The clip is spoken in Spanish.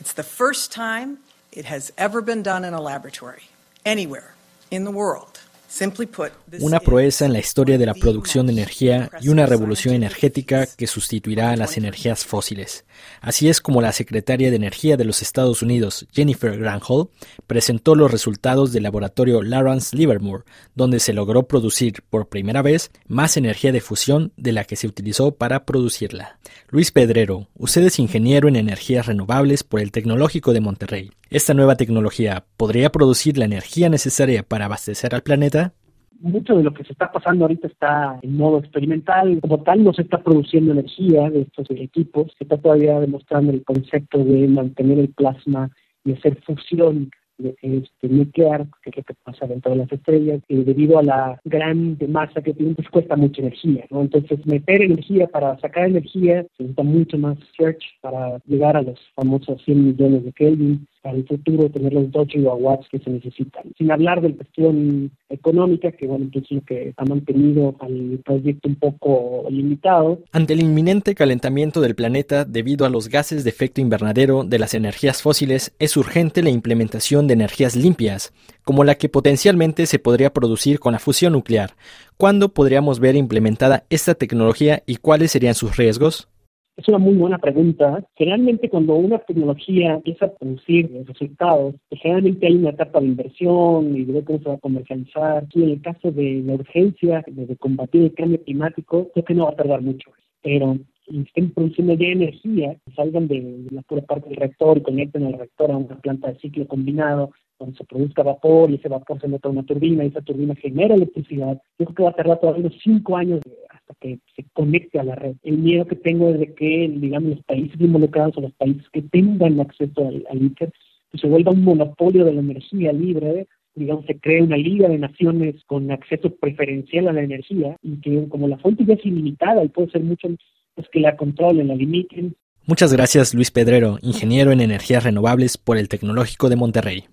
It's the first time it has ever been done in a laboratory, anywhere in the world. Una proeza en la historia de la producción de energía y una revolución energética que sustituirá a las energías fósiles. Así es como la secretaria de Energía de los Estados Unidos, Jennifer Granholm, presentó los resultados del laboratorio Lawrence Livermore, donde se logró producir por primera vez más energía de fusión de la que se utilizó para producirla. Luis Pedrero, usted es ingeniero en energías renovables por el Tecnológico de Monterrey. ¿Esta nueva tecnología podría producir la energía necesaria para abastecer al planeta? Mucho de lo que se está pasando ahorita está en modo experimental. Como tal, no se está produciendo energía de estos equipos. Se está todavía demostrando el concepto de mantener el plasma y hacer fusión este, nuclear, que es lo que pasa dentro de las estrellas, y debido a la gran masa que tienen, pues cuesta mucha energía, ¿no? Entonces, meter energía para sacar energía se necesita mucho más search para llegar a los famosos 100 millones de Kelvin, para el futuro tener los 2 gigawatts que se necesitan. Sin hablar de la cuestión económica, que bueno, es lo que ha mantenido al proyecto un poco limitado. Ante el inminente calentamiento del planeta debido a los gases de efecto invernadero de las energías fósiles, es urgente la implementación de energías limpias, como la que potencialmente se podría producir con la fusión nuclear. ¿Cuándo podríamos ver implementada esta tecnología y cuáles serían sus riesgos? Es una muy buena pregunta. Generalmente cuando una tecnología empieza a producir resultados, pues, generalmente hay una etapa de inversión y de cómo se va a comercializar. Y en el caso de la urgencia de, combatir el cambio climático, creo que no va a tardar mucho. Pero si estén produciendo ya energía, salgan de, la pura parte del reactor y conecten al reactor a una planta de ciclo combinado, donde se produzca vapor y ese vapor se mete a una turbina y esa turbina genera electricidad. Yo creo que va a tardar todavía unos cinco años que se conecte a la red. El miedo que tengo es de que, digamos, los países involucrados o los países que tengan acceso al, al ITER, pues se vuelva un monopolio de la energía libre, digamos, se cree una liga de naciones con acceso preferencial a la energía y que como la fuente ya es ilimitada y puede ser mucho, pues que la controlen, la limiten. Muchas gracias Luis Pedrero, ingeniero en energías renovables por el Tecnológico de Monterrey.